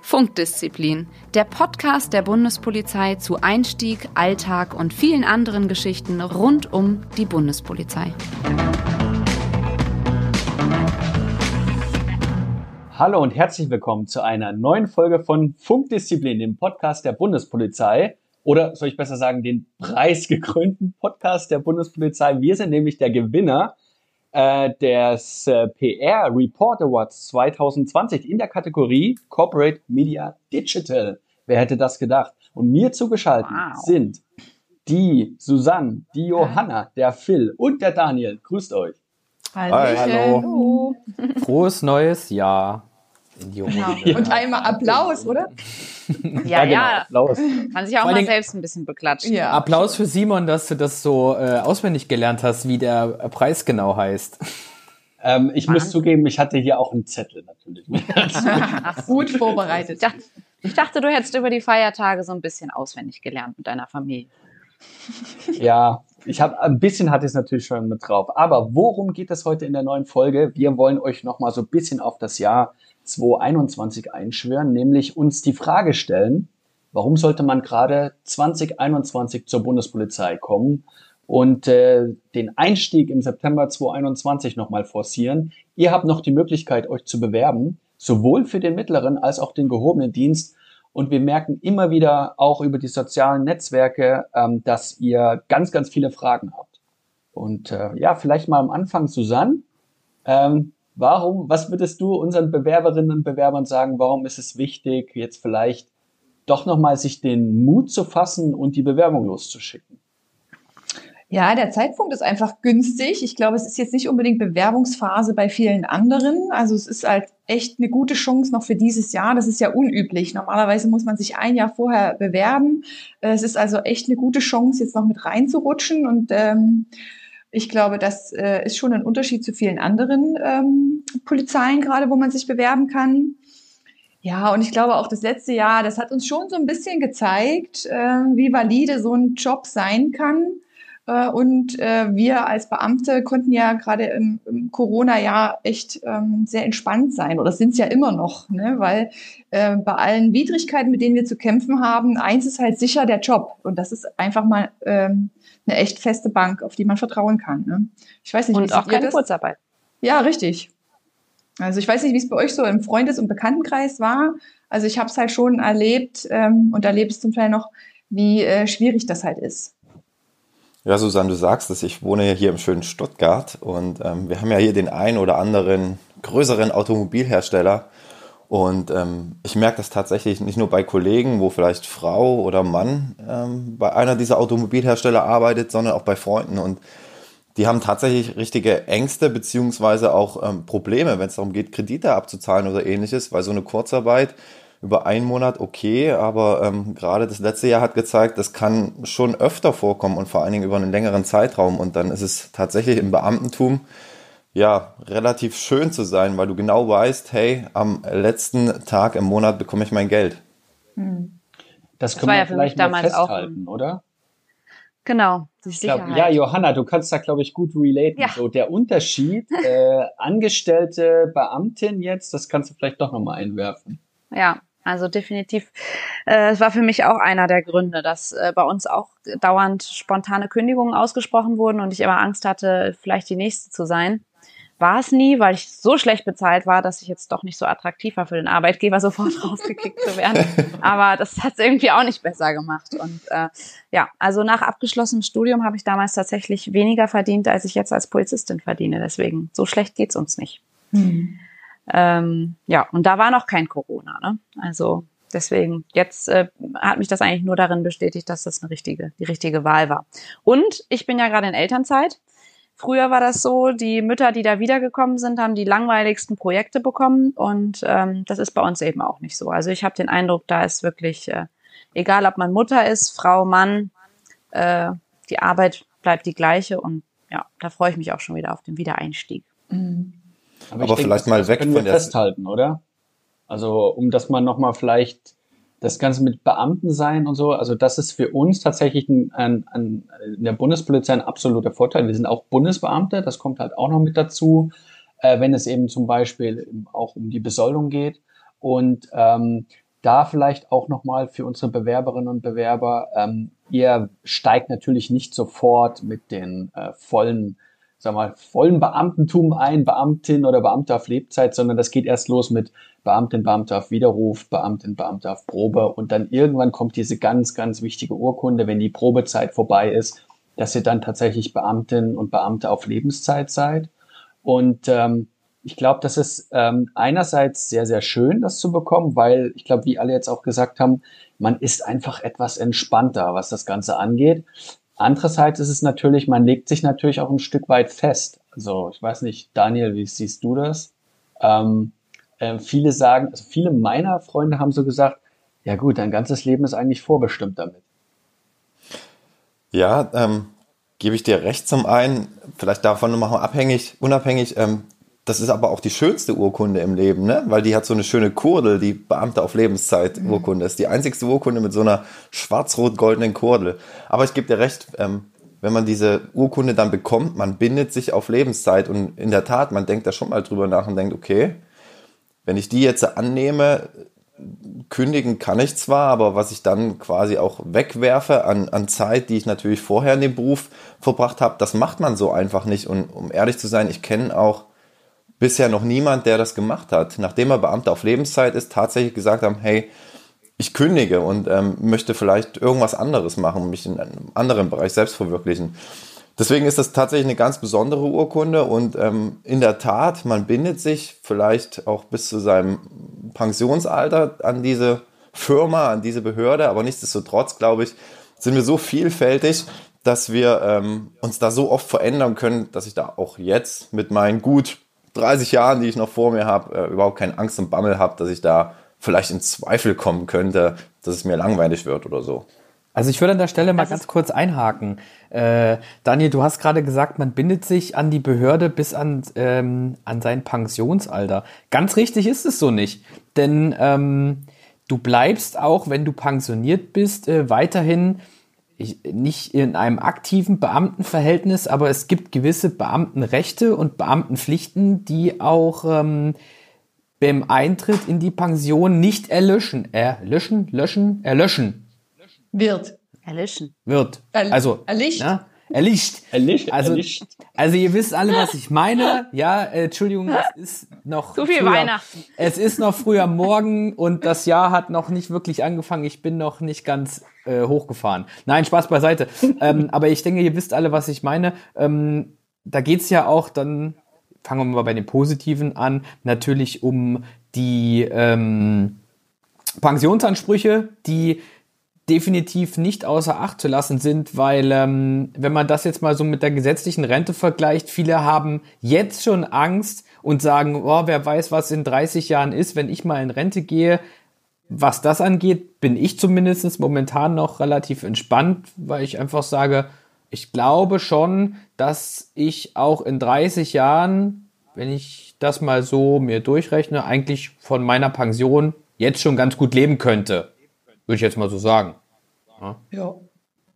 Funkdisziplin, der Podcast der Bundespolizei zu Einstieg, Alltag und vielen anderen Geschichten rund um die Bundespolizei. Hallo und herzlich willkommen zu einer neuen Folge von Funkdisziplin, dem Podcast der Bundespolizei. Oder soll ich besser sagen, den preisgekrönten Podcast der Bundespolizei. Wir sind nämlich der Gewinner äh, des äh, PR Report Awards 2020 in der Kategorie Corporate Media Digital. Wer hätte das gedacht? Und mir zugeschaltet wow. sind die Susanne, die Johanna, der Phil und der Daniel. Grüßt euch. Hi, hallo. Frohes neues Jahr. Genau. Und einmal Applaus, oder? Ja, ja. Genau, Applaus. Kann sich auch Vor mal selbst ein bisschen beklatschen. Ja. Applaus für Simon, dass du das so äh, auswendig gelernt hast, wie der Preis genau heißt. Ähm, ich Mann. muss zugeben, ich hatte hier auch einen Zettel natürlich. Ach, gut vorbereitet. Ich dachte, ich dachte, du hättest über die Feiertage so ein bisschen auswendig gelernt mit deiner Familie. Ja, ich habe ein bisschen hatte es natürlich schon mit drauf. Aber worum geht es heute in der neuen Folge? Wir wollen euch noch mal so ein bisschen auf das Jahr 2021 einschwören, nämlich uns die Frage stellen, warum sollte man gerade 2021 zur Bundespolizei kommen und äh, den Einstieg im September 2021 nochmal forcieren. Ihr habt noch die Möglichkeit, euch zu bewerben, sowohl für den mittleren als auch den gehobenen Dienst. Und wir merken immer wieder auch über die sozialen Netzwerke, ähm, dass ihr ganz, ganz viele Fragen habt. Und äh, ja, vielleicht mal am Anfang, Susanne. Ähm, Warum, was würdest du unseren Bewerberinnen und Bewerbern sagen, warum ist es wichtig, jetzt vielleicht doch nochmal sich den Mut zu fassen und die Bewerbung loszuschicken? Ja, der Zeitpunkt ist einfach günstig. Ich glaube, es ist jetzt nicht unbedingt Bewerbungsphase bei vielen anderen. Also es ist halt echt eine gute Chance noch für dieses Jahr. Das ist ja unüblich. Normalerweise muss man sich ein Jahr vorher bewerben. Es ist also echt eine gute Chance, jetzt noch mit reinzurutschen und ähm, ich glaube, das äh, ist schon ein Unterschied zu vielen anderen ähm, Polizeien gerade, wo man sich bewerben kann. Ja, und ich glaube auch das letzte Jahr, das hat uns schon so ein bisschen gezeigt, äh, wie valide so ein Job sein kann. Äh, und äh, wir als Beamte konnten ja gerade im, im Corona-Jahr echt ähm, sehr entspannt sein oder sind es ja immer noch, ne? weil äh, bei allen Widrigkeiten, mit denen wir zu kämpfen haben, eins ist halt sicher der Job. Und das ist einfach mal ähm, eine echt feste Bank, auf die man vertrauen kann. Ne? Ich weiß nicht, und wie auch keine das? Kurzarbeit. Ja, richtig. Also ich weiß nicht, wie es bei euch so im Freundes- und Bekanntenkreis war. Also ich habe es halt schon erlebt ähm, und erlebe es zum Teil noch, wie äh, schwierig das halt ist. Ja, Susanne, du sagst es, ich wohne ja hier im schönen Stuttgart und ähm, wir haben ja hier den einen oder anderen größeren Automobilhersteller, und ähm, ich merke das tatsächlich nicht nur bei Kollegen, wo vielleicht Frau oder Mann ähm, bei einer dieser Automobilhersteller arbeitet, sondern auch bei Freunden. Und die haben tatsächlich richtige Ängste beziehungsweise auch ähm, Probleme, wenn es darum geht, Kredite abzuzahlen oder ähnliches, weil so eine Kurzarbeit über einen Monat okay, aber ähm, gerade das letzte Jahr hat gezeigt, das kann schon öfter vorkommen und vor allen Dingen über einen längeren Zeitraum. Und dann ist es tatsächlich im Beamtentum ja, relativ schön zu sein, weil du genau weißt, hey, am letzten Tag im Monat bekomme ich mein Geld. Hm. Das können das wir ja vielleicht mal festhalten, auch, oder? Genau, die Sicherheit. Glaub, ja, Johanna, du kannst da, glaube ich, gut relaten. Ja. So der Unterschied, äh, Angestellte, Beamtin jetzt, das kannst du vielleicht doch nochmal einwerfen. Ja, also definitiv. Äh, es war für mich auch einer der Gründe, dass äh, bei uns auch dauernd spontane Kündigungen ausgesprochen wurden und ich immer Angst hatte, vielleicht die nächste zu sein war es nie, weil ich so schlecht bezahlt war, dass ich jetzt doch nicht so attraktiv war für den Arbeitgeber, sofort rausgekickt zu werden. Aber das hat es irgendwie auch nicht besser gemacht. Und äh, ja, also nach abgeschlossenem Studium habe ich damals tatsächlich weniger verdient, als ich jetzt als Polizistin verdiene. Deswegen, so schlecht geht's uns nicht. Mhm. Ähm, ja, und da war noch kein Corona. Ne? Also deswegen, jetzt äh, hat mich das eigentlich nur darin bestätigt, dass das eine richtige, die richtige Wahl war. Und ich bin ja gerade in Elternzeit. Früher war das so, die Mütter, die da wiedergekommen sind, haben die langweiligsten Projekte bekommen und ähm, das ist bei uns eben auch nicht so. Also ich habe den Eindruck, da ist wirklich, äh, egal ob man Mutter ist, Frau, Mann, äh, die Arbeit bleibt die gleiche und ja, da freue ich mich auch schon wieder auf den Wiedereinstieg. Mhm. Aber, Aber denke, vielleicht mal weg von der festhalten, oder? Also um das mal nochmal vielleicht das Ganze mit Beamten sein und so, also das ist für uns tatsächlich ein, ein, ein, in der Bundespolizei ein absoluter Vorteil. Wir sind auch Bundesbeamte, das kommt halt auch noch mit dazu, äh, wenn es eben zum Beispiel auch um die Besoldung geht. Und ähm, da vielleicht auch nochmal für unsere Bewerberinnen und Bewerber, ähm, ihr steigt natürlich nicht sofort mit den äh, vollen sag mal, vollen Beamtentum ein, Beamtin oder Beamter auf Lebzeit, sondern das geht erst los mit Beamtin, Beamter auf Widerruf, Beamtin, Beamter auf Probe und dann irgendwann kommt diese ganz, ganz wichtige Urkunde, wenn die Probezeit vorbei ist, dass ihr dann tatsächlich Beamtin und Beamte auf Lebenszeit seid. Und ähm, ich glaube, das ist ähm, einerseits sehr, sehr schön, das zu bekommen, weil ich glaube, wie alle jetzt auch gesagt haben, man ist einfach etwas entspannter, was das Ganze angeht. Andererseits ist es natürlich, man legt sich natürlich auch ein Stück weit fest. Also ich weiß nicht, Daniel, wie siehst du das? Ähm, äh, viele sagen, also viele meiner Freunde haben so gesagt, ja gut, dein ganzes Leben ist eigentlich vorbestimmt damit. Ja, ähm, gebe ich dir recht zum einen, vielleicht davon nochmal abhängig, unabhängig, ähm, das ist aber auch die schönste Urkunde im Leben, ne? weil die hat so eine schöne Kurdel, die Beamte auf Lebenszeit. Urkunde. Das ist die einzigste Urkunde mit so einer schwarz-rot-goldenen Kurdel. Aber ich gebe dir recht, ähm, wenn man diese Urkunde dann bekommt, man bindet sich auf Lebenszeit und in der Tat, man denkt da schon mal drüber nach und denkt, okay, wenn ich die jetzt annehme, kündigen kann ich zwar, aber was ich dann quasi auch wegwerfe an, an Zeit, die ich natürlich vorher in dem Beruf verbracht habe, das macht man so einfach nicht. Und um ehrlich zu sein, ich kenne auch bisher noch niemand, der das gemacht hat. Nachdem er Beamter auf Lebenszeit ist, tatsächlich gesagt haben, hey, ich kündige und ähm, möchte vielleicht irgendwas anderes machen, mich in einem anderen Bereich selbst verwirklichen. Deswegen ist das tatsächlich eine ganz besondere Urkunde und ähm, in der Tat, man bindet sich vielleicht auch bis zu seinem Pensionsalter an diese Firma, an diese Behörde, aber nichtsdestotrotz, glaube ich, sind wir so vielfältig, dass wir ähm, uns da so oft verändern können, dass ich da auch jetzt mit meinen gut 30 Jahren, die ich noch vor mir habe, äh, überhaupt keine Angst und Bammel habe, dass ich da vielleicht in Zweifel kommen könnte, dass es mir langweilig wird oder so. Also ich würde an der Stelle mal das ganz kurz einhaken. Äh, Daniel, du hast gerade gesagt, man bindet sich an die Behörde bis an, ähm, an sein Pensionsalter. Ganz richtig ist es so nicht. Denn ähm, du bleibst auch, wenn du pensioniert bist, äh, weiterhin ich, nicht in einem aktiven Beamtenverhältnis, aber es gibt gewisse Beamtenrechte und Beamtenpflichten, die auch ähm, beim Eintritt in die Pension nicht erlöschen, erlöschen, löschen, erlöschen. Wird. Erlöschen. Wird. Also, erlicht. Na, erlicht. Erlicht. Also, erlicht. also ihr wisst alle, was ich meine. Ja, äh, Entschuldigung, es ist noch so viel früher, Weihnachten. Es ist noch früher Morgen und das Jahr hat noch nicht wirklich angefangen. Ich bin noch nicht ganz äh, hochgefahren. Nein, Spaß beiseite. ähm, aber ich denke, ihr wisst alle, was ich meine. Ähm, da geht's ja auch dann, fangen wir mal bei den Positiven an, natürlich um die ähm, Pensionsansprüche, die definitiv nicht außer Acht zu lassen sind, weil ähm, wenn man das jetzt mal so mit der gesetzlichen Rente vergleicht, viele haben jetzt schon Angst und sagen, oh, wer weiß, was in 30 Jahren ist, wenn ich mal in Rente gehe. Was das angeht, bin ich zumindest momentan noch relativ entspannt, weil ich einfach sage, ich glaube schon, dass ich auch in 30 Jahren, wenn ich das mal so mir durchrechne, eigentlich von meiner Pension jetzt schon ganz gut leben könnte. Würde ich jetzt mal so sagen. Ja. ja.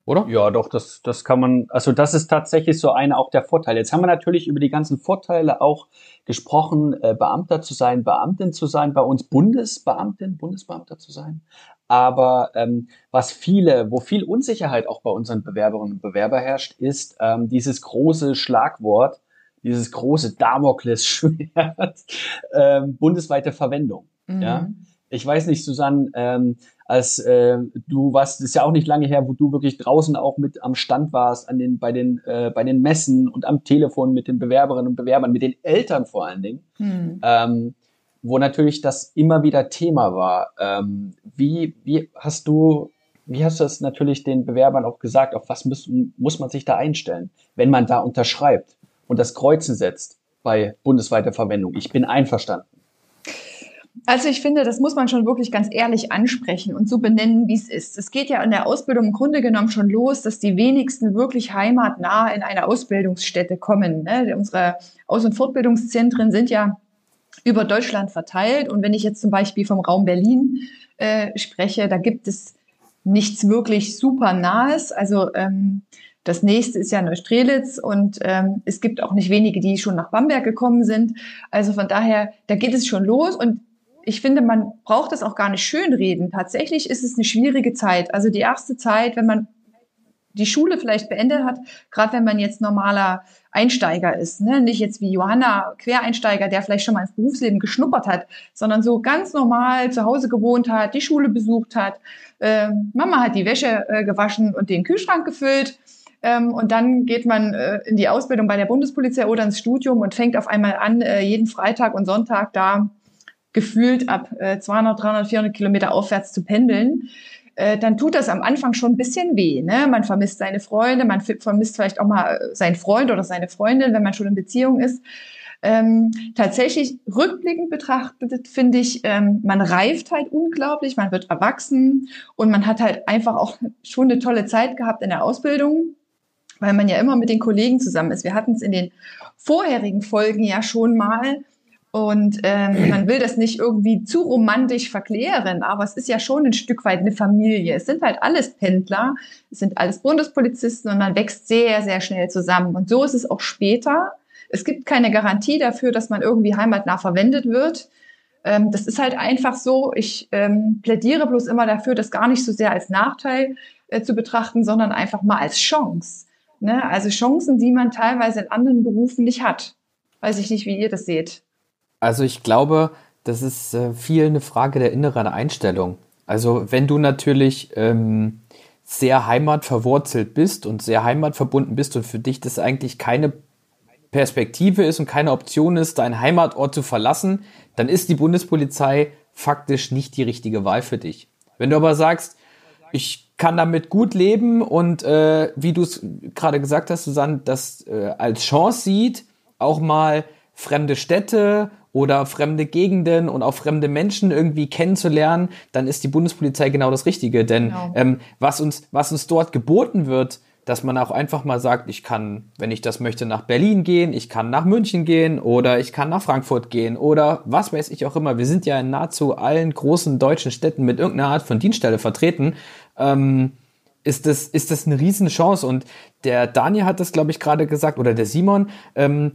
Oder? Ja, doch, das, das kann man, also das ist tatsächlich so einer auch der Vorteile. Jetzt haben wir natürlich über die ganzen Vorteile auch gesprochen, äh, Beamter zu sein, Beamtin zu sein, bei uns Bundesbeamtin, Bundesbeamter zu sein. Aber ähm, was viele, wo viel Unsicherheit auch bei unseren Bewerberinnen und Bewerber herrscht, ist ähm, dieses große Schlagwort, dieses große Damoklesschwert, ähm, bundesweite Verwendung. Mhm. Ja, ich weiß nicht, Susanne, ähm, als äh, du warst, das ist ja auch nicht lange her, wo du wirklich draußen auch mit am Stand warst, an den, bei den, äh, bei den Messen und am Telefon mit den Bewerberinnen und Bewerbern, mit den Eltern vor allen Dingen, hm. ähm, wo natürlich das immer wieder Thema war. Ähm, wie, wie hast du, wie hast du das natürlich den Bewerbern auch gesagt, auf was muss, muss man sich da einstellen, wenn man da unterschreibt und das Kreuzen setzt bei bundesweiter Verwendung? Ich bin einverstanden. Also ich finde, das muss man schon wirklich ganz ehrlich ansprechen und so benennen, wie es ist. Es geht ja in der Ausbildung im Grunde genommen schon los, dass die wenigsten wirklich heimatnah in eine Ausbildungsstätte kommen. Ne? Unsere Aus- und Fortbildungszentren sind ja über Deutschland verteilt. Und wenn ich jetzt zum Beispiel vom Raum Berlin äh, spreche, da gibt es nichts wirklich super nahes. Also ähm, das nächste ist ja Neustrelitz und ähm, es gibt auch nicht wenige, die schon nach Bamberg gekommen sind. Also von daher, da geht es schon los und ich finde, man braucht das auch gar nicht schönreden. Tatsächlich ist es eine schwierige Zeit. Also die erste Zeit, wenn man die Schule vielleicht beendet hat, gerade wenn man jetzt normaler Einsteiger ist, ne? nicht jetzt wie Johanna Quereinsteiger, der vielleicht schon mal ins Berufsleben geschnuppert hat, sondern so ganz normal zu Hause gewohnt hat, die Schule besucht hat, äh, Mama hat die Wäsche äh, gewaschen und den Kühlschrank gefüllt ähm, und dann geht man äh, in die Ausbildung bei der Bundespolizei oder ins Studium und fängt auf einmal an, äh, jeden Freitag und Sonntag da gefühlt ab äh, 200, 300, 400 Kilometer aufwärts zu pendeln, äh, dann tut das am Anfang schon ein bisschen weh. Ne? Man vermisst seine Freunde, man vermisst vielleicht auch mal äh, seinen Freund oder seine Freundin, wenn man schon in Beziehung ist. Ähm, tatsächlich rückblickend betrachtet finde ich, ähm, man reift halt unglaublich, man wird erwachsen und man hat halt einfach auch schon eine tolle Zeit gehabt in der Ausbildung, weil man ja immer mit den Kollegen zusammen ist. Wir hatten es in den vorherigen Folgen ja schon mal, und ähm, man will das nicht irgendwie zu romantisch verklären, aber es ist ja schon ein Stück weit eine Familie. Es sind halt alles Pendler, es sind alles Bundespolizisten und man wächst sehr, sehr schnell zusammen. Und so ist es auch später. Es gibt keine Garantie dafür, dass man irgendwie heimatnah verwendet wird. Ähm, das ist halt einfach so. Ich ähm, plädiere bloß immer dafür, das gar nicht so sehr als Nachteil äh, zu betrachten, sondern einfach mal als Chance. Ne? Also Chancen, die man teilweise in anderen Berufen nicht hat. Weiß ich nicht, wie ihr das seht. Also ich glaube, das ist äh, viel eine Frage der inneren Einstellung. Also wenn du natürlich ähm, sehr heimatverwurzelt bist und sehr heimatverbunden bist und für dich das eigentlich keine Perspektive ist und keine Option ist, deinen Heimatort zu verlassen, dann ist die Bundespolizei faktisch nicht die richtige Wahl für dich. Wenn du aber sagst, ich kann damit gut leben und äh, wie du es gerade gesagt hast, Susanne, das äh, als Chance sieht, auch mal fremde Städte oder fremde Gegenden und auch fremde Menschen irgendwie kennenzulernen, dann ist die Bundespolizei genau das Richtige. Denn genau. ähm, was, uns, was uns dort geboten wird, dass man auch einfach mal sagt, ich kann, wenn ich das möchte, nach Berlin gehen, ich kann nach München gehen oder ich kann nach Frankfurt gehen oder was weiß ich auch immer. Wir sind ja in nahezu allen großen deutschen Städten mit irgendeiner Art von Dienststelle vertreten. Ähm, ist das, ist das eine Riesenchance. Und der Daniel hat das, glaube ich, gerade gesagt, oder der Simon, ähm,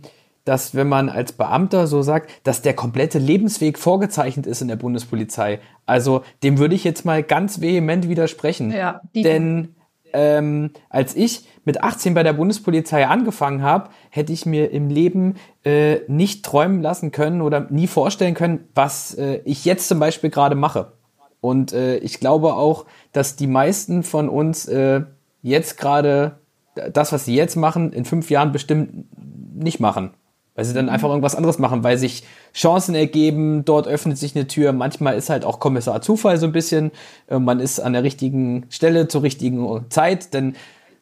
dass wenn man als Beamter so sagt, dass der komplette Lebensweg vorgezeichnet ist in der Bundespolizei. Also dem würde ich jetzt mal ganz vehement widersprechen. Ja, Denn ähm, als ich mit 18 bei der Bundespolizei angefangen habe, hätte ich mir im Leben äh, nicht träumen lassen können oder nie vorstellen können, was äh, ich jetzt zum Beispiel gerade mache. Und äh, ich glaube auch, dass die meisten von uns äh, jetzt gerade das, was sie jetzt machen, in fünf Jahren bestimmt nicht machen weil sie dann mhm. einfach irgendwas anderes machen, weil sich Chancen ergeben, dort öffnet sich eine Tür. Manchmal ist halt auch Kommissar Zufall so ein bisschen. Äh, man ist an der richtigen Stelle zur richtigen Zeit, denn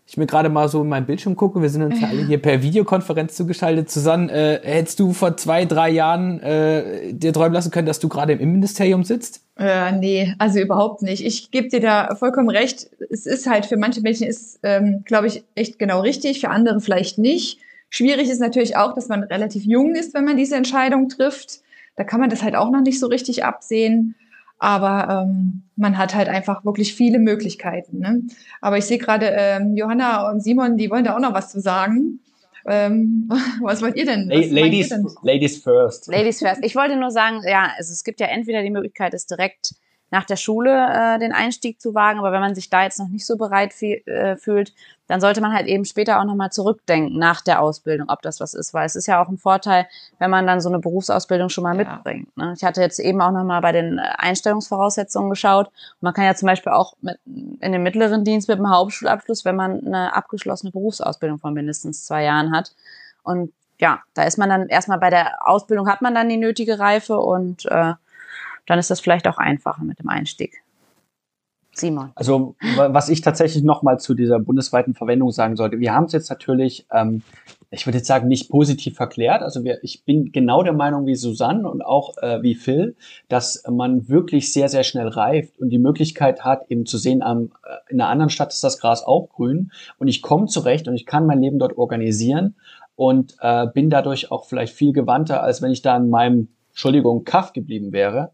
ich mir gerade mal so in meinem Bildschirm gucke, wir sind uns ja alle hier per Videokonferenz zugeschaltet. Susanne, äh, hättest du vor zwei, drei Jahren äh, dir träumen lassen können, dass du gerade im Innenministerium sitzt? Äh, nee, also überhaupt nicht. Ich gebe dir da vollkommen recht. Es ist halt für manche Menschen ist, ähm, glaube ich, echt genau richtig, für andere vielleicht nicht. Schwierig ist natürlich auch, dass man relativ jung ist, wenn man diese Entscheidung trifft. Da kann man das halt auch noch nicht so richtig absehen. Aber ähm, man hat halt einfach wirklich viele Möglichkeiten. Ne? Aber ich sehe gerade ähm, Johanna und Simon, die wollen da auch noch was zu sagen. Ähm, was wollt ihr denn? Was ladies, ihr denn? ladies first. Ladies first. Ich wollte nur sagen, ja, also es gibt ja entweder die Möglichkeit, es direkt nach der Schule äh, den Einstieg zu wagen. Aber wenn man sich da jetzt noch nicht so bereit äh, fühlt, dann sollte man halt eben später auch nochmal zurückdenken nach der Ausbildung, ob das was ist. Weil es ist ja auch ein Vorteil, wenn man dann so eine Berufsausbildung schon mal ja. mitbringt. Ne? Ich hatte jetzt eben auch nochmal bei den äh, Einstellungsvoraussetzungen geschaut. man kann ja zum Beispiel auch mit, in den mittleren Dienst mit einem Hauptschulabschluss, wenn man eine abgeschlossene Berufsausbildung von mindestens zwei Jahren hat. Und ja, da ist man dann erstmal bei der Ausbildung hat man dann die nötige Reife und äh, dann ist das vielleicht auch einfacher mit dem Einstieg. Simon. Also was ich tatsächlich nochmal zu dieser bundesweiten Verwendung sagen sollte, wir haben es jetzt natürlich, ähm, ich würde jetzt sagen, nicht positiv verklärt. Also wir, ich bin genau der Meinung wie Susanne und auch äh, wie Phil, dass man wirklich sehr, sehr schnell reift und die Möglichkeit hat, eben zu sehen, ähm, in einer anderen Stadt ist das Gras auch grün und ich komme zurecht und ich kann mein Leben dort organisieren und äh, bin dadurch auch vielleicht viel gewandter, als wenn ich da in meinem Entschuldigung, Kaff geblieben wäre.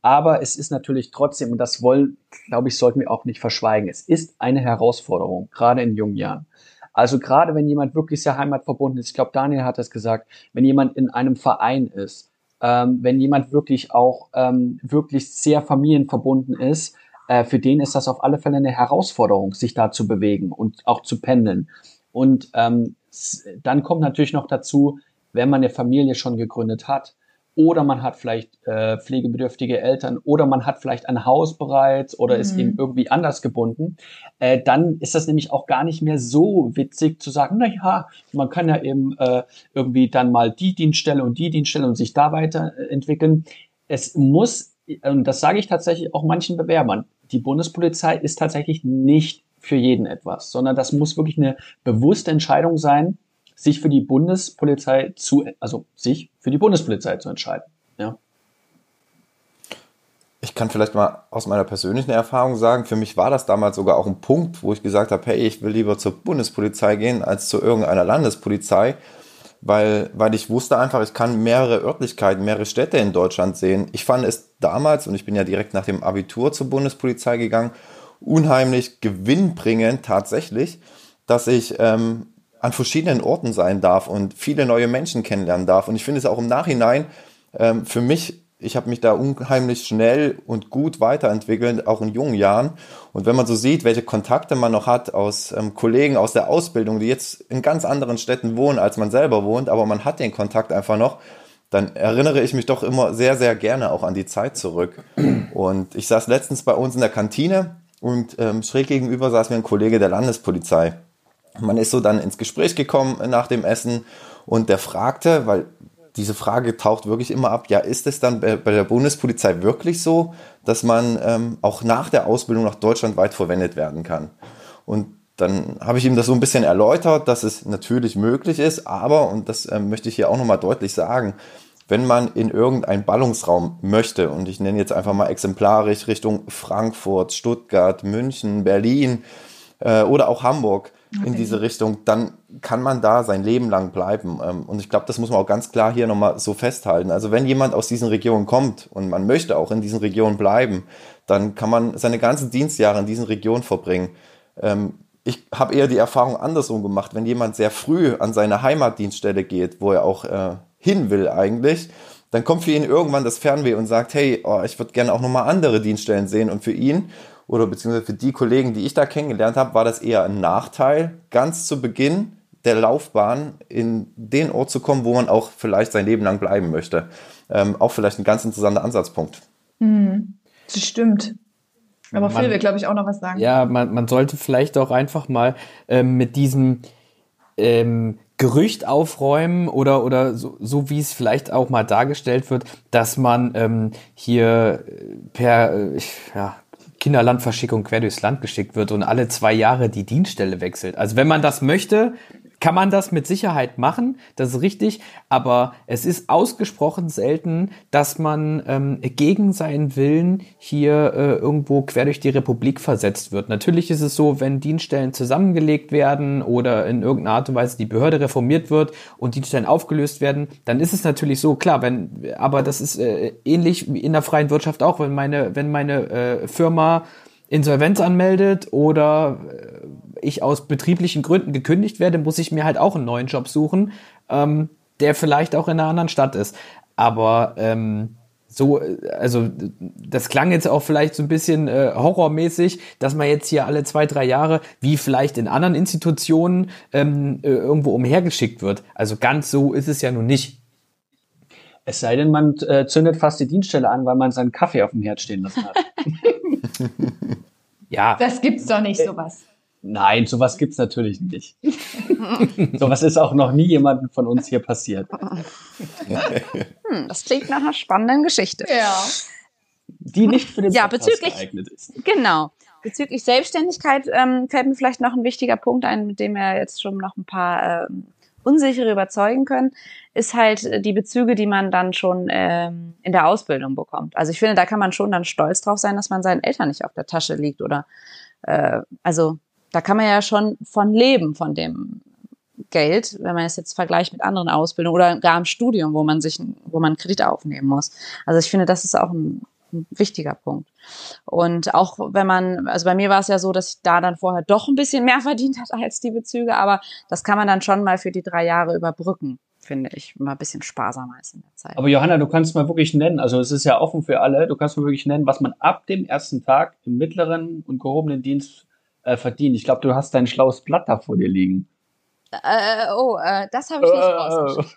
Aber es ist natürlich trotzdem, und das wollen, glaube ich, sollten wir auch nicht verschweigen, es ist eine Herausforderung, gerade in jungen Jahren. Also gerade wenn jemand wirklich sehr heimatverbunden ist, ich glaube, Daniel hat das gesagt, wenn jemand in einem Verein ist, ähm, wenn jemand wirklich auch ähm, wirklich sehr familienverbunden ist, äh, für den ist das auf alle Fälle eine Herausforderung, sich da zu bewegen und auch zu pendeln. Und ähm, dann kommt natürlich noch dazu, wenn man eine Familie schon gegründet hat, oder man hat vielleicht äh, pflegebedürftige Eltern oder man hat vielleicht ein Haus bereits oder mhm. ist eben irgendwie anders gebunden, äh, dann ist das nämlich auch gar nicht mehr so witzig zu sagen, na ja, man kann ja eben äh, irgendwie dann mal die Dienststelle und die Dienststelle und sich da weiterentwickeln. Es muss, und das sage ich tatsächlich auch manchen Bewerbern, die Bundespolizei ist tatsächlich nicht für jeden etwas, sondern das muss wirklich eine bewusste Entscheidung sein, sich für die Bundespolizei zu, also sich für die Bundespolizei zu entscheiden. Ja. Ich kann vielleicht mal aus meiner persönlichen Erfahrung sagen, für mich war das damals sogar auch ein Punkt, wo ich gesagt habe, hey, ich will lieber zur Bundespolizei gehen als zu irgendeiner Landespolizei, weil, weil ich wusste einfach, ich kann mehrere Örtlichkeiten, mehrere Städte in Deutschland sehen. Ich fand es damals, und ich bin ja direkt nach dem Abitur zur Bundespolizei gegangen, unheimlich gewinnbringend tatsächlich, dass ich ähm, an verschiedenen Orten sein darf und viele neue Menschen kennenlernen darf. Und ich finde es auch im Nachhinein ähm, für mich, ich habe mich da unheimlich schnell und gut weiterentwickelt, auch in jungen Jahren. Und wenn man so sieht, welche Kontakte man noch hat aus ähm, Kollegen aus der Ausbildung, die jetzt in ganz anderen Städten wohnen, als man selber wohnt, aber man hat den Kontakt einfach noch, dann erinnere ich mich doch immer sehr, sehr gerne auch an die Zeit zurück. Und ich saß letztens bei uns in der Kantine und ähm, schräg gegenüber saß mir ein Kollege der Landespolizei. Man ist so dann ins Gespräch gekommen nach dem Essen und der fragte, weil diese Frage taucht wirklich immer ab, ja, ist es dann bei der Bundespolizei wirklich so, dass man ähm, auch nach der Ausbildung nach Deutschland weit verwendet werden kann? Und dann habe ich ihm das so ein bisschen erläutert, dass es natürlich möglich ist, aber, und das ähm, möchte ich hier auch nochmal deutlich sagen, wenn man in irgendeinen Ballungsraum möchte, und ich nenne jetzt einfach mal exemplarisch Richtung Frankfurt, Stuttgart, München, Berlin äh, oder auch Hamburg, okay. in diese Richtung, dann kann man da sein Leben lang bleiben. Ähm, und ich glaube, das muss man auch ganz klar hier nochmal so festhalten. Also wenn jemand aus diesen Regionen kommt und man möchte auch in diesen Regionen bleiben, dann kann man seine ganzen Dienstjahre in diesen Regionen verbringen. Ähm, ich habe eher die Erfahrung andersrum gemacht, wenn jemand sehr früh an seine Heimatdienststelle geht, wo er auch äh, hin will eigentlich, dann kommt für ihn irgendwann das Fernweh und sagt, hey, oh, ich würde gerne auch nochmal andere Dienststellen sehen. Und für ihn oder beziehungsweise für die Kollegen, die ich da kennengelernt habe, war das eher ein Nachteil, ganz zu Beginn der Laufbahn in den Ort zu kommen, wo man auch vielleicht sein Leben lang bleiben möchte. Ähm, auch vielleicht ein ganz interessanter Ansatzpunkt. Mhm. Das stimmt. Aber Phil will, glaube ich, auch noch was sagen. Ja, man, man sollte vielleicht auch einfach mal ähm, mit diesem ähm, Gerücht aufräumen oder, oder so, so wie es vielleicht auch mal dargestellt wird, dass man ähm, hier per, äh, ja, Kinderlandverschickung quer durchs Land geschickt wird und alle zwei Jahre die Dienststelle wechselt. Also wenn man das möchte, kann man das mit Sicherheit machen, das ist richtig, aber es ist ausgesprochen selten, dass man ähm, gegen seinen Willen hier äh, irgendwo quer durch die Republik versetzt wird. Natürlich ist es so, wenn Dienststellen zusammengelegt werden oder in irgendeiner Art und Weise die Behörde reformiert wird und Dienststellen aufgelöst werden, dann ist es natürlich so, klar, wenn, aber das ist äh, ähnlich wie in der freien Wirtschaft auch, wenn meine, wenn meine äh, Firma Insolvenz anmeldet oder äh, ich aus betrieblichen Gründen gekündigt werde, muss ich mir halt auch einen neuen Job suchen, ähm, der vielleicht auch in einer anderen Stadt ist. Aber ähm, so, also das klang jetzt auch vielleicht so ein bisschen äh, horrormäßig, dass man jetzt hier alle zwei, drei Jahre, wie vielleicht in anderen Institutionen, ähm, äh, irgendwo umhergeschickt wird. Also ganz so ist es ja nun nicht. Es sei denn, man äh, zündet fast die Dienststelle an, weil man seinen Kaffee auf dem Herd stehen lassen hat. ja. Das gibt's doch nicht, sowas. Nein, sowas gibt's natürlich nicht. sowas ist auch noch nie jemandem von uns hier passiert. hm, das klingt nach einer spannenden Geschichte. Ja. Die nicht für den ja, bezüglich, geeignet ist. Genau. Bezüglich Selbstständigkeit ähm, fällt mir vielleicht noch ein wichtiger Punkt ein, mit dem wir jetzt schon noch ein paar ähm, Unsichere überzeugen können, ist halt die Bezüge, die man dann schon ähm, in der Ausbildung bekommt. Also ich finde, da kann man schon dann stolz drauf sein, dass man seinen Eltern nicht auf der Tasche liegt oder äh, also da kann man ja schon von leben, von dem Geld, wenn man es jetzt vergleicht mit anderen Ausbildungen oder gar im Studium, wo man sich, wo man Kredit aufnehmen muss. Also ich finde, das ist auch ein, ein wichtiger Punkt. Und auch wenn man, also bei mir war es ja so, dass ich da dann vorher doch ein bisschen mehr verdient hatte als die Bezüge, aber das kann man dann schon mal für die drei Jahre überbrücken finde ich, mal ein bisschen sparsamer ist in der Zeit. Aber Johanna, du kannst mal wirklich nennen, also es ist ja offen für alle, du kannst mal wirklich nennen, was man ab dem ersten Tag im mittleren und gehobenen Dienst äh, verdient. Ich glaube, du hast dein schlaues Blatt da vor dir liegen. Äh, oh, äh, das habe ich nicht rausgeschickt.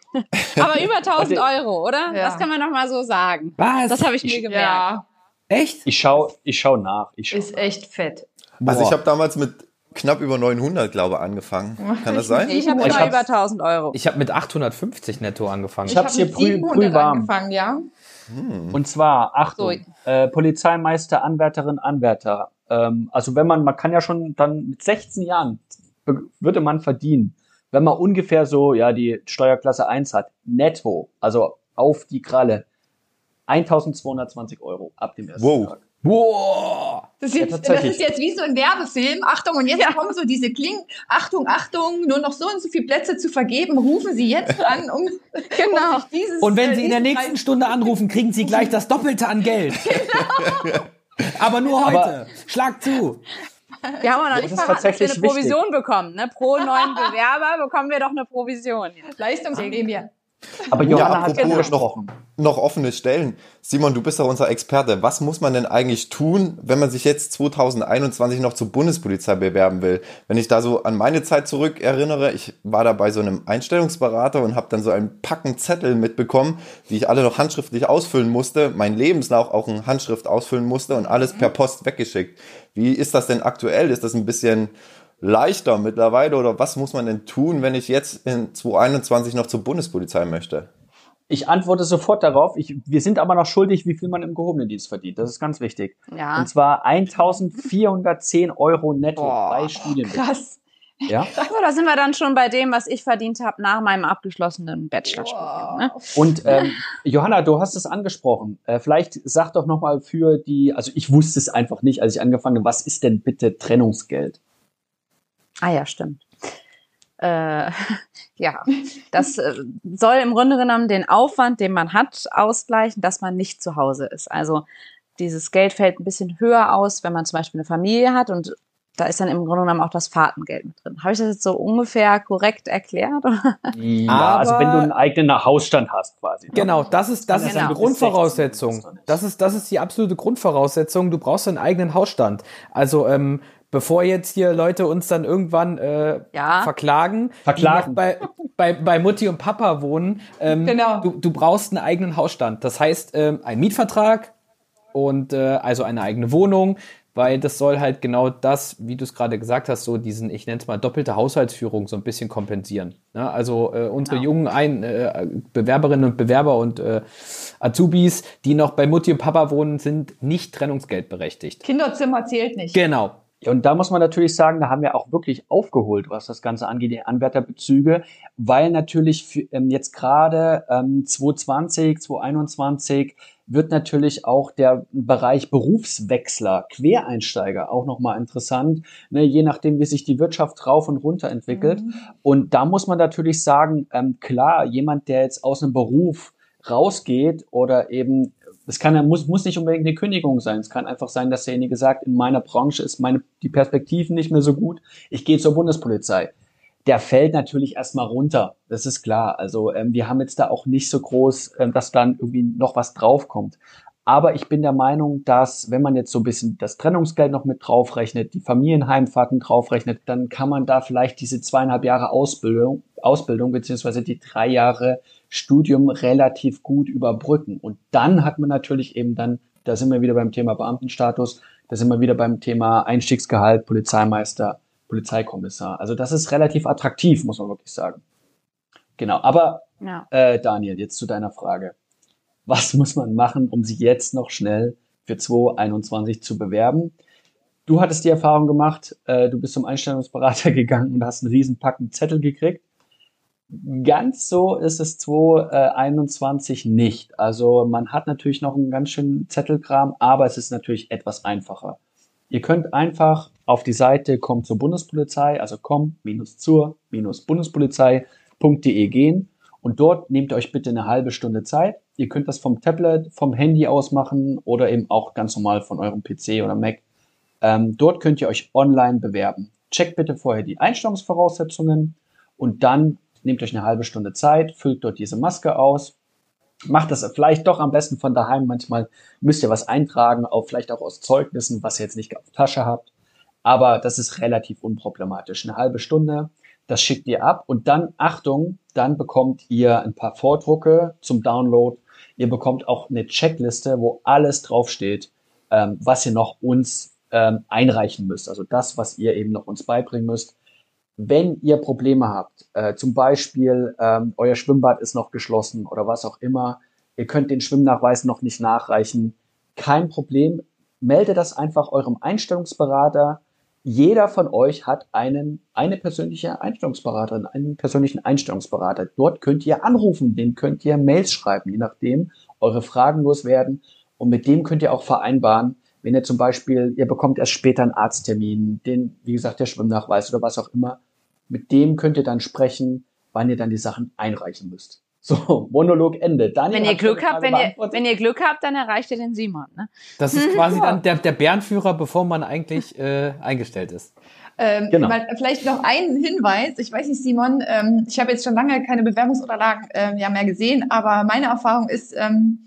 Aber über 1000 Euro, oder? Ja. Das kann man noch mal so sagen. Was? Das habe ich mir gemerkt. Ja. Echt? Ich schaue ich schau nach. Ich schau ist echt fett. Also ich habe damals mit knapp über 900, glaube ich, angefangen. Kann das sein? Ich habe immer über 1000 Euro. Ich habe mit 850 netto angefangen. Ich habe es hier prü prühwarm. angefangen, ja. Hm. Und zwar, Achtung, so. äh, Polizeimeister, Anwärterin, Anwärter. Ähm, also wenn man, man kann ja schon dann mit 16 Jahren, würde man verdienen, wenn man ungefähr so, ja, die Steuerklasse 1 hat, netto, also auf die Kralle, 1220 Euro ab dem ersten wow. Tag. Wow! Das ist, jetzt, ja, das ist jetzt wie so ein Werbefilm. Achtung, und jetzt ja. kommen so diese Klingen. Achtung, Achtung, nur noch so und so viele Plätze zu vergeben. Rufen Sie jetzt an, um, genau. Um dieses, Und wenn Sie in der nächsten Preis Stunde anrufen, kriegen Sie gleich das Doppelte an Geld. Genau. Aber nur heute. Aber Schlag zu. Wir haben auch noch nicht verraten, dass wir eine Provision wichtig. bekommen. Ne? Pro neuen Bewerber bekommen wir doch eine Provision. Leistungsprämie. Aber Johanna ja, hat gesprochen. Noch, noch offene Stellen. Simon, du bist doch unser Experte. Was muss man denn eigentlich tun, wenn man sich jetzt 2021 noch zur Bundespolizei bewerben will? Wenn ich da so an meine Zeit zurück erinnere, ich war da bei so einem Einstellungsberater und habe dann so einen Packen Zettel mitbekommen, die ich alle noch handschriftlich ausfüllen musste, mein Lebenslauf auch in Handschrift ausfüllen musste und alles per Post weggeschickt. Wie ist das denn aktuell? Ist das ein bisschen leichter mittlerweile oder was muss man denn tun, wenn ich jetzt in 2021 noch zur Bundespolizei möchte? Ich antworte sofort darauf. Ich, wir sind aber noch schuldig, wie viel man im gehobenen Dienst verdient. Das ist ganz wichtig. Ja. Und zwar 1410 Euro netto Boah, bei Studienbeginn. Krass. Ja? So, da sind wir dann schon bei dem, was ich verdient habe nach meinem abgeschlossenen Bachelorstudium. Ne? Und ähm, Johanna, du hast es angesprochen. Äh, vielleicht sag doch nochmal für die, also ich wusste es einfach nicht, als ich angefangen habe, was ist denn bitte Trennungsgeld? Ah ja, stimmt. Äh, ja, das äh, soll im Grunde genommen den Aufwand, den man hat, ausgleichen, dass man nicht zu Hause ist. Also dieses Geld fällt ein bisschen höher aus, wenn man zum Beispiel eine Familie hat und da ist dann im Grunde genommen auch das Fahrtengeld mit drin. Habe ich das jetzt so ungefähr korrekt erklärt? ja, also wenn du einen eigenen Hausstand hast quasi. Ne? Genau, das ist, das genau. ist eine Grundvoraussetzung. Das ist, das ist die absolute Grundvoraussetzung. Du brauchst einen eigenen Hausstand. Also ähm, bevor jetzt hier Leute uns dann irgendwann äh, ja. verklagen, verklagen. bei, bei, bei Mutti und Papa wohnen. Ähm, genau. du, du brauchst einen eigenen Hausstand. Das heißt, ähm, ein Mietvertrag und äh, also eine eigene Wohnung, weil das soll halt genau das, wie du es gerade gesagt hast, so diesen, ich nenne es mal doppelte Haushaltsführung so ein bisschen kompensieren. Ne? Also äh, unsere genau. jungen ein, äh, Bewerberinnen und Bewerber und äh, Azubis, die noch bei Mutti und Papa wohnen, sind nicht trennungsgeldberechtigt. Kinderzimmer zählt nicht. Genau, und da muss man natürlich sagen, da haben wir auch wirklich aufgeholt, was das Ganze angeht, die Anwärterbezüge, weil natürlich für, ähm, jetzt gerade ähm, 2020, 2021 wird natürlich auch der Bereich Berufswechsler, Quereinsteiger auch nochmal interessant, ne, je nachdem, wie sich die Wirtschaft rauf und runter entwickelt. Mhm. Und da muss man natürlich sagen, ähm, klar, jemand, der jetzt aus einem Beruf rausgeht oder eben es kann, muss, muss nicht unbedingt eine Kündigung sein. Es kann einfach sein, dass derjenige sagt, in meiner Branche ist meine, die Perspektiven nicht mehr so gut. Ich gehe zur Bundespolizei. Der fällt natürlich erstmal runter. Das ist klar. Also ähm, wir haben jetzt da auch nicht so groß, ähm, dass dann irgendwie noch was draufkommt. Aber ich bin der Meinung, dass wenn man jetzt so ein bisschen das Trennungsgeld noch mit draufrechnet, die Familienheimfahrten draufrechnet, dann kann man da vielleicht diese zweieinhalb Jahre Ausbildung, Ausbildung beziehungsweise die drei Jahre Studium relativ gut überbrücken. Und dann hat man natürlich eben dann, da sind wir wieder beim Thema Beamtenstatus, da sind wir wieder beim Thema Einstiegsgehalt, Polizeimeister, Polizeikommissar. Also das ist relativ attraktiv, muss man wirklich sagen. Genau, aber ja. äh, Daniel, jetzt zu deiner Frage. Was muss man machen, um sich jetzt noch schnell für 2021 zu bewerben? Du hattest die Erfahrung gemacht, äh, du bist zum Einstellungsberater gegangen und hast einen riesen Packen Zettel gekriegt. Ganz so ist es 2021 nicht. Also man hat natürlich noch einen ganz schönen Zettelkram, aber es ist natürlich etwas einfacher. Ihr könnt einfach auf die Seite kommt zur Bundespolizei, also komm-zur-bundespolizei.de gehen und dort nehmt ihr euch bitte eine halbe Stunde Zeit. Ihr könnt das vom Tablet, vom Handy aus machen oder eben auch ganz normal von eurem PC oder Mac. Ähm, dort könnt ihr euch online bewerben. Checkt bitte vorher die Einstellungsvoraussetzungen und dann nehmt euch eine halbe Stunde Zeit, füllt dort diese Maske aus, macht das vielleicht doch am besten von daheim. Manchmal müsst ihr was eintragen, auch vielleicht auch aus Zeugnissen, was ihr jetzt nicht auf Tasche habt. Aber das ist relativ unproblematisch. Eine halbe Stunde, das schickt ihr ab und dann, Achtung, dann bekommt ihr ein paar Vordrucke zum Download. Ihr bekommt auch eine Checkliste, wo alles draufsteht, ähm, was ihr noch uns ähm, einreichen müsst. Also das, was ihr eben noch uns beibringen müsst. Wenn ihr Probleme habt, äh, zum Beispiel ähm, euer Schwimmbad ist noch geschlossen oder was auch immer, ihr könnt den Schwimmnachweis noch nicht nachreichen, kein Problem, melde das einfach eurem Einstellungsberater. Jeder von euch hat einen, eine persönliche Einstellungsberaterin, einen persönlichen Einstellungsberater. Dort könnt ihr anrufen, den könnt ihr Mails schreiben, je nachdem, eure Fragen loswerden. Und mit dem könnt ihr auch vereinbaren, wenn ihr zum Beispiel, ihr bekommt erst später einen Arzttermin, den, wie gesagt, der Schwimmnachweis oder was auch immer, mit dem könnt ihr dann sprechen, wann ihr dann die Sachen einreichen müsst. So, Monolog Ende. Daniel wenn ihr Glück habt, wenn ihr, wenn ihr Glück habt, dann erreicht ihr den Simon. Ne? Das ist quasi dann der, der Bärenführer, bevor man eigentlich äh, eingestellt ist. Ähm, genau. vielleicht noch einen Hinweis. Ich weiß nicht, Simon, ähm, ich habe jetzt schon lange keine Bewerbungsunterlagen äh, ja mehr gesehen, aber meine Erfahrung ist, ähm,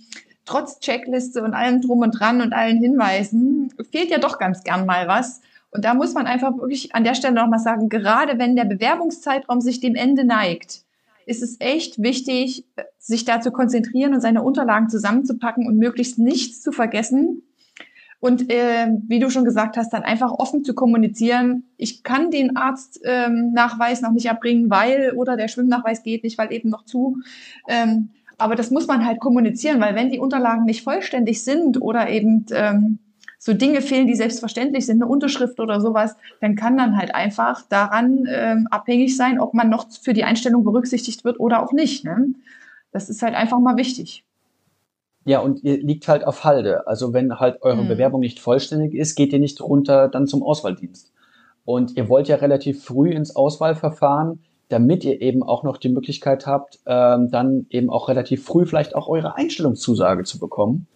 trotz Checkliste und allem drum und dran und allen Hinweisen fehlt ja doch ganz gern mal was. Und da muss man einfach wirklich an der Stelle nochmal sagen, gerade wenn der Bewerbungszeitraum sich dem Ende neigt, ist es echt wichtig, sich da zu konzentrieren und seine Unterlagen zusammenzupacken und möglichst nichts zu vergessen. Und äh, wie du schon gesagt hast, dann einfach offen zu kommunizieren. Ich kann den Arztnachweis ähm, noch nicht erbringen, weil oder der Schwimmnachweis geht nicht, weil eben noch zu. Ähm, aber das muss man halt kommunizieren, weil wenn die Unterlagen nicht vollständig sind oder eben ähm, so Dinge fehlen, die selbstverständlich sind, eine Unterschrift oder sowas, dann kann dann halt einfach daran ähm, abhängig sein, ob man noch für die Einstellung berücksichtigt wird oder auch nicht. Ne? Das ist halt einfach mal wichtig. Ja, und ihr liegt halt auf Halde. Also wenn halt eure hm. Bewerbung nicht vollständig ist, geht ihr nicht runter dann zum Auswahldienst. Und ihr wollt ja relativ früh ins Auswahlverfahren damit ihr eben auch noch die Möglichkeit habt, ähm, dann eben auch relativ früh vielleicht auch eure Einstellungszusage zu bekommen.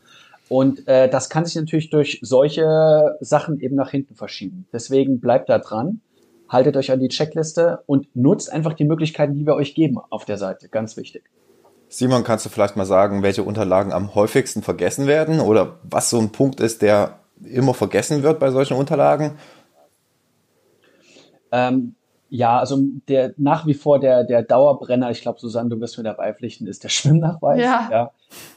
Und äh, das kann sich natürlich durch solche Sachen eben nach hinten verschieben. Deswegen bleibt da dran, haltet euch an die Checkliste und nutzt einfach die Möglichkeiten, die wir euch geben auf der Seite. Ganz wichtig. Simon, kannst du vielleicht mal sagen, welche Unterlagen am häufigsten vergessen werden oder was so ein Punkt ist, der immer vergessen wird bei solchen Unterlagen? Ähm, ja, also der nach wie vor der, der Dauerbrenner, ich glaube, Susanne, du wirst mir dabei pflichten, ist der Schwimmnachweis. Ja. ja.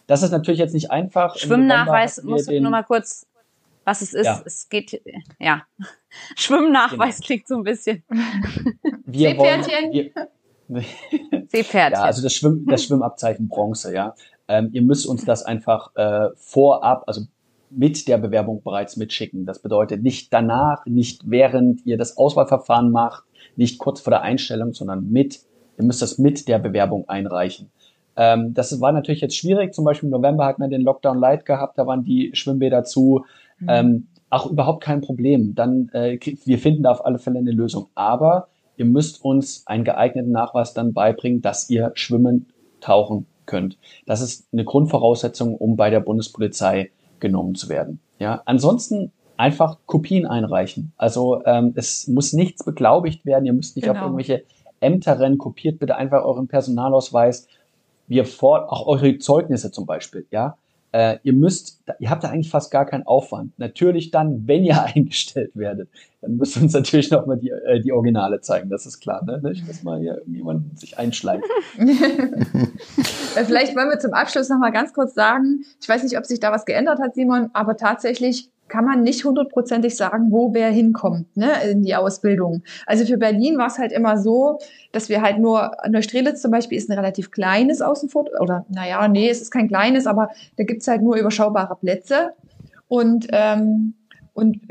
Das ist natürlich jetzt nicht einfach. Schwimmnachweis, muss ich nur mal kurz, was es ist. Ja. Es geht, ja. Schwimmnachweis genau. klingt so ein bisschen. Wir Seepferdchen. Wollen, Seepferdchen. Ja, also das, Schwimm, das Schwimmabzeichen Bronze, ja. Ähm, ihr müsst uns das einfach äh, vorab, also mit der Bewerbung bereits mitschicken. Das bedeutet nicht danach, nicht während ihr das Auswahlverfahren macht, nicht kurz vor der Einstellung, sondern mit. Ihr müsst das mit der Bewerbung einreichen. Ähm, das war natürlich jetzt schwierig. Zum Beispiel im November hat man den Lockdown Light gehabt, da waren die Schwimmbäder zu. Mhm. Ähm, auch überhaupt kein Problem. Dann, äh, wir finden da auf alle Fälle eine Lösung. Aber ihr müsst uns einen geeigneten Nachweis dann beibringen, dass ihr schwimmen, tauchen könnt. Das ist eine Grundvoraussetzung, um bei der Bundespolizei genommen zu werden. Ja, ansonsten einfach Kopien einreichen. Also ähm, es muss nichts beglaubigt werden. Ihr müsst nicht genau. auf irgendwelche Ämter rennen. Kopiert bitte einfach euren Personalausweis. Wir vor, auch eure Zeugnisse zum Beispiel. Ja, äh, ihr müsst, ihr habt da eigentlich fast gar keinen Aufwand. Natürlich dann, wenn ihr eingestellt werdet, dann müsst ihr uns natürlich nochmal die, äh, die Originale zeigen. Das ist klar, ne? Nicht, dass mal hier irgendjemand sich einschleicht. Vielleicht wollen wir zum Abschluss nochmal ganz kurz sagen, ich weiß nicht, ob sich da was geändert hat, Simon, aber tatsächlich kann man nicht hundertprozentig sagen, wo wer hinkommt ne, in die Ausbildung. Also für Berlin war es halt immer so, dass wir halt nur, Neustrelitz zum Beispiel ist ein relativ kleines Außenfort, oder naja, nee, es ist kein kleines, aber da gibt's halt nur überschaubare Plätze. Und, ähm, und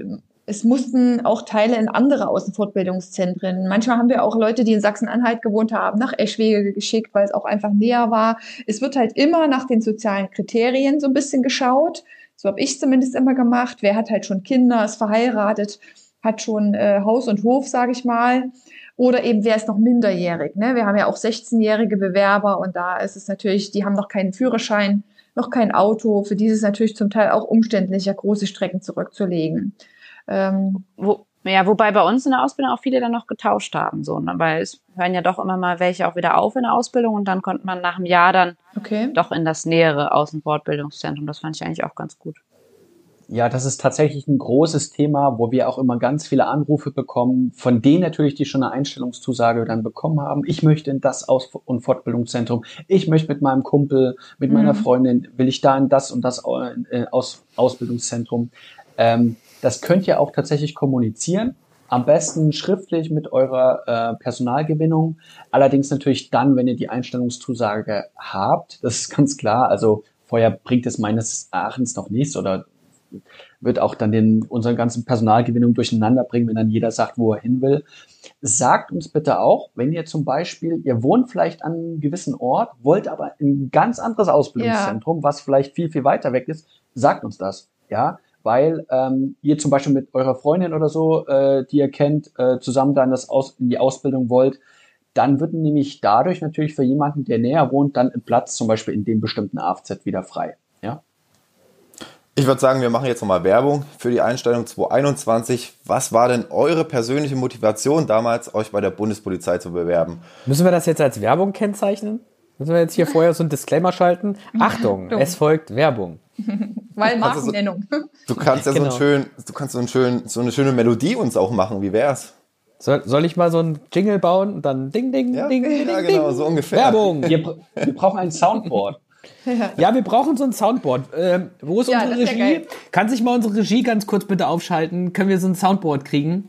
es mussten auch Teile in andere Außenfortbildungszentren. Manchmal haben wir auch Leute, die in Sachsen-Anhalt gewohnt haben, nach Eschwege geschickt, weil es auch einfach näher war. Es wird halt immer nach den sozialen Kriterien so ein bisschen geschaut. So habe ich zumindest immer gemacht. Wer hat halt schon Kinder, ist verheiratet. hat schon äh, Haus und Hof, sage ich mal. Oder eben wer ist noch minderjährig. Ne? Wir haben ja auch 16-jährige Bewerber und da ist es natürlich, die haben noch keinen Führerschein, noch kein Auto. Für die ist es natürlich zum Teil auch umständlicher, große Strecken zurückzulegen. Ähm, ja, wobei bei uns in der Ausbildung auch viele dann noch getauscht haben, so, ne? weil es hören ja doch immer mal welche auch wieder auf in der Ausbildung und dann konnte man nach einem Jahr dann okay. doch in das nähere Außenfortbildungszentrum. Das fand ich eigentlich auch ganz gut. Ja, das ist tatsächlich ein großes Thema, wo wir auch immer ganz viele Anrufe bekommen, von denen natürlich, die schon eine Einstellungszusage dann bekommen haben. Ich möchte in das Aus- und Fortbildungszentrum. Ich möchte mit meinem Kumpel, mit mhm. meiner Freundin, will ich da in das und das äh, Aus Ausbildungszentrum. Ähm, das könnt ihr auch tatsächlich kommunizieren. Am besten schriftlich mit eurer äh, Personalgewinnung. Allerdings natürlich dann, wenn ihr die Einstellungszusage habt. Das ist ganz klar. Also vorher bringt es meines Erachtens noch nichts oder wird auch dann den, unsere ganzen Personalgewinnung durcheinander bringen, wenn dann jeder sagt, wo er hin will. Sagt uns bitte auch, wenn ihr zum Beispiel, ihr wohnt vielleicht an einem gewissen Ort, wollt aber ein ganz anderes Ausbildungszentrum, ja. was vielleicht viel, viel weiter weg ist, sagt uns das. Ja, weil ähm, ihr zum Beispiel mit eurer Freundin oder so, äh, die ihr kennt, äh, zusammen dann das aus, in die Ausbildung wollt, dann wird nämlich dadurch natürlich für jemanden, der näher wohnt, dann ein Platz zum Beispiel in dem bestimmten AFZ wieder frei. Ja? Ich würde sagen, wir machen jetzt nochmal Werbung für die Einstellung 2021. Was war denn eure persönliche Motivation damals, euch bei der Bundespolizei zu bewerben? Müssen wir das jetzt als Werbung kennzeichnen? Müssen wir jetzt hier vorher so ein Disclaimer schalten? Achtung, es folgt Werbung. Weil Markennennung. Du kannst ja genau. so, schön, du kannst so, ein schön, so eine schöne Melodie uns auch machen. Wie wär's? Soll, soll ich mal so ein Jingle bauen und dann Ding, Ding, ja, Ding, Ding, Ja, genau, so ungefähr. Werbung. Wir, wir brauchen ein Soundboard. Ja, wir brauchen so ein Soundboard. Ähm, wo ist ja, unsere Regie? Kann sich mal unsere Regie ganz kurz bitte aufschalten? Können wir so ein Soundboard kriegen?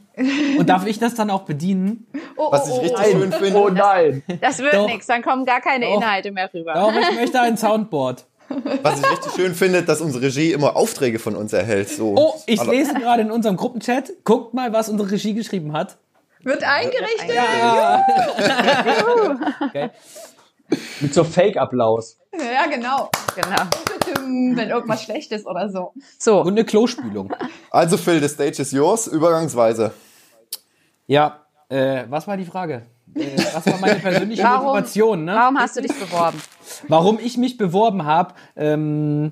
Und darf ich das dann auch bedienen? Oh, Was ich oh, richtig oh, schön finde. Oh nein. Das, das wird nichts, dann kommen gar keine doch, Inhalte mehr rüber. Doch, ich möchte ein Soundboard. Was ich richtig schön finde, dass unsere Regie immer Aufträge von uns erhält. So. Oh, ich Aber lese gerade in unserem Gruppenchat. Guckt mal, was unsere Regie geschrieben hat. Wird eingerichtet. Ja. okay. Mit so Fake-Applaus. Ja, genau. genau. Wenn irgendwas schlecht ist oder so. So. Und eine Klospülung. Also Phil, the stage is yours, übergangsweise. Ja, äh, was war die Frage? Äh, was war meine persönliche warum, Motivation? Ne? Warum hast du dich beworben? Warum ich mich beworben habe? Ähm,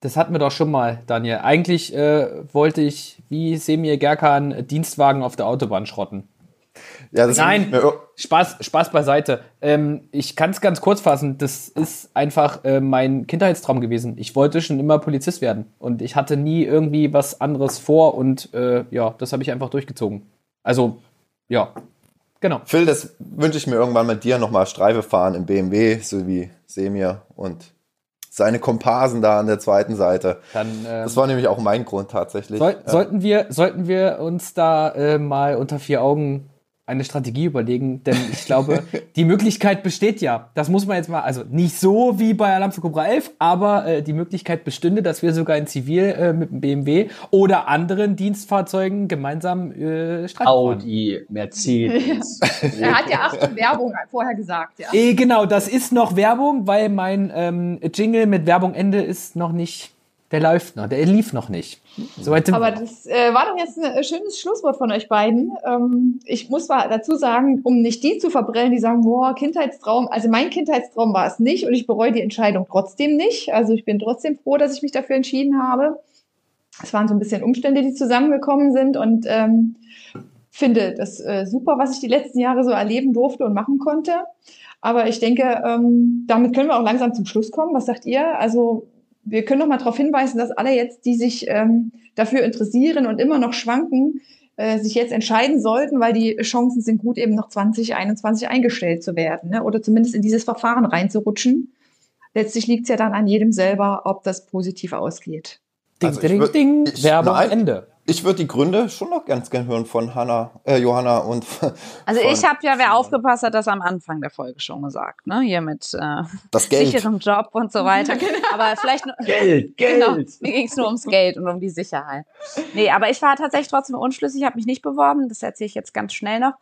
das hatten wir doch schon mal, Daniel. Eigentlich äh, wollte ich, wie Semir Gerkan, Dienstwagen auf der Autobahn schrotten. Ja, Nein, Spaß, Spaß beiseite. Ähm, ich kann es ganz kurz fassen. Das ist einfach äh, mein Kindheitstraum gewesen. Ich wollte schon immer Polizist werden und ich hatte nie irgendwie was anderes vor und äh, ja, das habe ich einfach durchgezogen. Also, ja, genau. Phil, das wünsche ich mir irgendwann mit dir nochmal Streife fahren im BMW, so wie Semir und seine Komparsen da an der zweiten Seite. Dann, ähm, das war nämlich auch mein Grund tatsächlich. Soll, ja. sollten, wir, sollten wir uns da äh, mal unter vier Augen eine Strategie überlegen, denn ich glaube, die Möglichkeit besteht ja. Das muss man jetzt mal, also nicht so wie bei Alarm für Cobra 11, aber äh, die Möglichkeit bestünde, dass wir sogar in Zivil äh, mit dem BMW oder anderen Dienstfahrzeugen gemeinsam äh, Streifen Audi, Mercedes. er hat ja acht Werbung vorher gesagt, ja. Eh, genau, das ist noch Werbung, weil mein ähm, Jingle mit Werbung Ende ist noch nicht der läuft noch, der lief noch nicht. So Aber das äh, war doch jetzt ein äh, schönes Schlusswort von euch beiden. Ähm, ich muss mal dazu sagen, um nicht die zu verbrennen, die sagen, boah, Kindheitstraum. Also mein Kindheitstraum war es nicht und ich bereue die Entscheidung trotzdem nicht. Also ich bin trotzdem froh, dass ich mich dafür entschieden habe. Es waren so ein bisschen Umstände, die zusammengekommen sind und ähm, finde das äh, super, was ich die letzten Jahre so erleben durfte und machen konnte. Aber ich denke, ähm, damit können wir auch langsam zum Schluss kommen. Was sagt ihr? Also wir können noch mal darauf hinweisen, dass alle jetzt, die sich ähm, dafür interessieren und immer noch schwanken, äh, sich jetzt entscheiden sollten, weil die Chancen sind gut, eben noch 2021 eingestellt zu werden ne? oder zumindest in dieses Verfahren reinzurutschen. Letztlich liegt es ja dann an jedem selber, ob das positiv ausgeht. Ding, also ding, ding, Werbung Ende. Ich würde die Gründe schon noch ganz gern hören von Hanna, äh, Johanna und. Also ich habe ja, wer aufgepasst hat, das am Anfang der Folge schon gesagt, ne? Hier mit äh, das Geld. sicherem Job und so weiter. genau. Aber vielleicht nur, Geld, Geld. Genau, mir ging es nur ums Geld und um die Sicherheit. Nee, aber ich war tatsächlich trotzdem unschlüssig, habe mich nicht beworben. Das erzähle ich jetzt ganz schnell noch.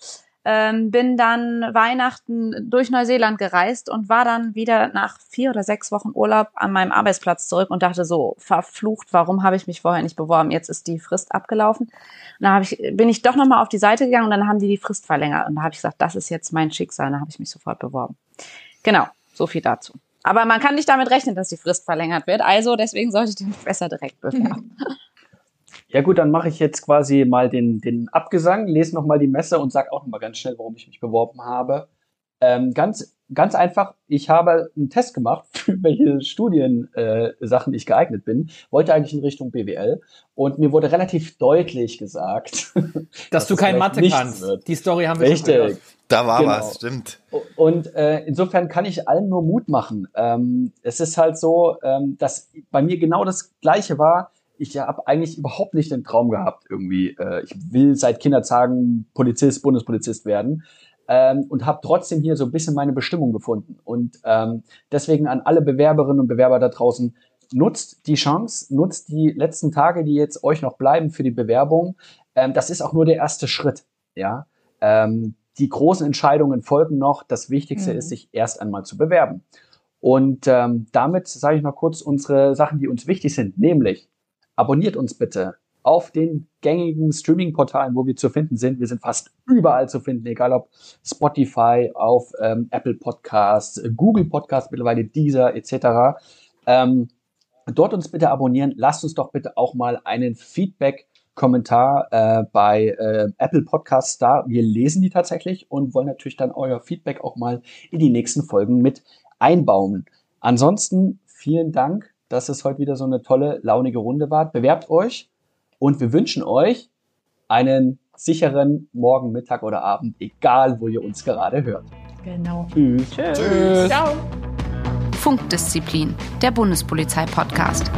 Ähm, bin dann Weihnachten durch Neuseeland gereist und war dann wieder nach vier oder sechs Wochen Urlaub an meinem Arbeitsplatz zurück und dachte so, verflucht, warum habe ich mich vorher nicht beworben? Jetzt ist die Frist abgelaufen. Und dann ich, bin ich doch nochmal auf die Seite gegangen und dann haben die die Frist verlängert. Und da habe ich gesagt, das ist jetzt mein Schicksal. Dann habe ich mich sofort beworben. Genau, so viel dazu. Aber man kann nicht damit rechnen, dass die Frist verlängert wird. Also deswegen sollte ich den besser direkt bewerben. Ja gut, dann mache ich jetzt quasi mal den, den Abgesang, lese nochmal die Messe und sage auch nochmal ganz schnell, warum ich mich beworben habe. Ähm, ganz, ganz einfach, ich habe einen Test gemacht, für welche Studiensachen äh, ich geeignet bin, wollte eigentlich in Richtung BWL und mir wurde relativ deutlich gesagt, dass, dass du kein Mathe kannst. Wird. Die Story haben wir Richtig. schon gehört. Da war genau. was, stimmt. Und äh, insofern kann ich allen nur Mut machen. Ähm, es ist halt so, ähm, dass bei mir genau das Gleiche war ich habe eigentlich überhaupt nicht den Traum gehabt, irgendwie, äh, ich will seit Kindertagen Polizist, Bundespolizist werden. Ähm, und habe trotzdem hier so ein bisschen meine Bestimmung gefunden. Und ähm, deswegen an alle Bewerberinnen und Bewerber da draußen, nutzt die Chance, nutzt die letzten Tage, die jetzt euch noch bleiben für die Bewerbung. Ähm, das ist auch nur der erste Schritt. Ja, ähm, die großen Entscheidungen folgen noch. Das Wichtigste mhm. ist, sich erst einmal zu bewerben. Und ähm, damit sage ich noch kurz unsere Sachen, die uns wichtig sind, nämlich abonniert uns bitte auf den gängigen Streaming-Portalen, wo wir zu finden sind. Wir sind fast überall zu finden, egal ob Spotify, auf ähm, Apple Podcasts, Google Podcasts, mittlerweile Deezer etc. Ähm, dort uns bitte abonnieren. Lasst uns doch bitte auch mal einen Feedback Kommentar äh, bei äh, Apple Podcasts da. Wir lesen die tatsächlich und wollen natürlich dann euer Feedback auch mal in die nächsten Folgen mit einbauen. Ansonsten vielen Dank dass es heute wieder so eine tolle, launige Runde war. Bewerbt euch und wir wünschen euch einen sicheren Morgen, Mittag oder Abend, egal wo ihr uns gerade hört. Genau. Tschüss. Tschüss. Tschüss. Ciao. Funkdisziplin, der Bundespolizei-Podcast.